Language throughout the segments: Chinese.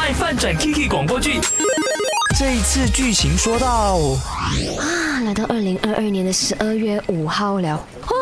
卖饭转 Kiki 广播剧。这一次剧情说到啊，来到二零二二年的十二月五号了。哇，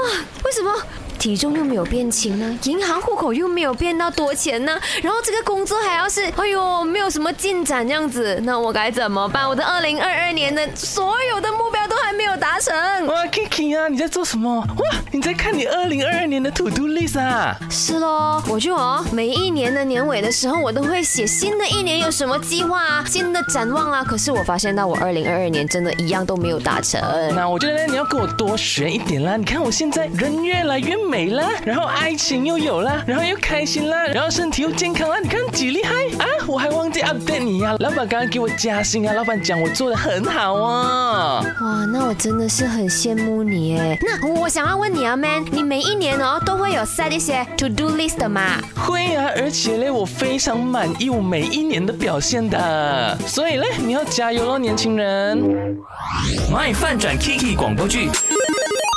为什么？体重又没有变轻呢，银行户口又没有变到多钱呢，然后这个工作还要是，哎呦，没有什么进展这样子，那我该怎么办？我的二零二二年的所有的目标都还没有达成。哇，Kiki 啊，你在做什么？哇，你在看你二零二二年的 To Do List 啊？是喽，我就哦，每一年的年尾的时候，我都会写新的一年有什么计划啊，新的展望啊。可是我发现到我二零二二年真的一样都没有达成。那我觉得你要跟我多学一点啦。你看我现在人越来越。美啦，然后爱情又有了，然后又开心啦，然后身体又健康啦，你看几厉害啊！我还忘记 update 你呀，老板刚刚给我加薪啊，老板讲我做的很好啊。哇，那我真的是很羡慕你哎。那我想要问你啊，Man，你每一年哦都会有 set 一些 to do list 的吗？会啊，而且嘞，我非常满意我每一年的表现的。所以嘞，你要加油喽，年轻人。My 饭转 Kiki 广播剧。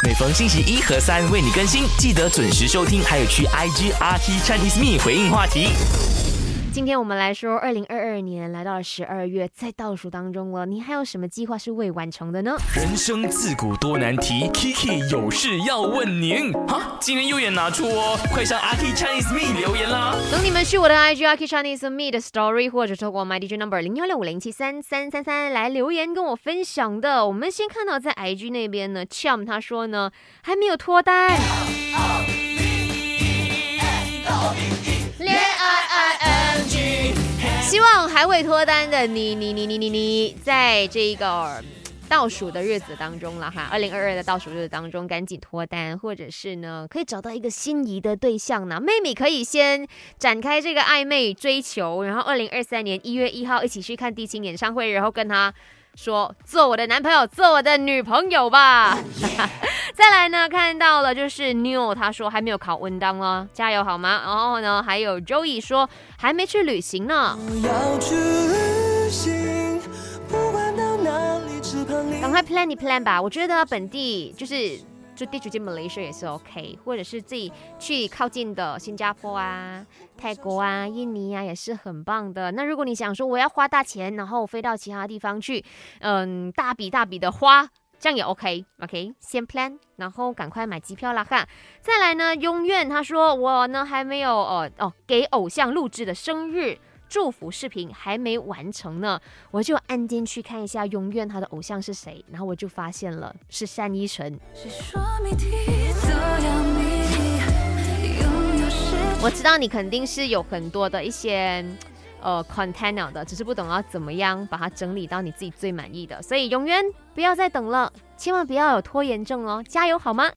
每逢星期一和三为你更新，记得准时收听，还有去 IG RT Chinese Me 回应话题。今天我们来说，二零二二年来到了十二月，在倒数当中了，你还有什么计划是未完成的呢？人生自古多难题，Kiki 有事要问您。哈，今天右眼拿出哦，快上 RT Chinese Me 留言啦！等你们去我的 IG RT Chinese Me 的 Story，或者透过 My DJ Number 零幺六五零七三三三三来留言跟我分享的。我们先看到在 IG 那边呢，Chum 他说呢，还没有脱单。还未脱单的你，你你你你你，在这个倒数的日子当中了哈，二零二二的倒数日子当中，赶紧脱单，或者是呢，可以找到一个心仪的对象呢。妹妹可以先展开这个暧昧追求，然后二零二三年一月一号一起去看低清演唱会，然后跟他说做我的男朋友，做我的女朋友吧。再来呢，看到了就是 New，他说还没有考文档哦，加油好吗？然后呢，还有 Joey 说还没去旅行呢。赶快 plan 你 plan 吧，我觉得本地就是就地主进 Malaysia 也是 OK，或者是自己去靠近的新加坡啊、泰国啊、印尼啊也是很棒的。那如果你想说我要花大钱，然后飞到其他地方去，嗯，大笔大笔的花。这样也 OK，OK，先 plan，然后赶快买机票啦哈。再来呢，永远他说我呢还没有哦哦给偶像录制的生日祝福视频还没完成呢，我就按进去看一下永远他的偶像是谁，然后我就发现了是单依纯。我知道你肯定是有很多的一些。呃，container 的，只是不懂要怎么样把它整理到你自己最满意的，所以永远不要再等了，千万不要有拖延症哦，加油好吗？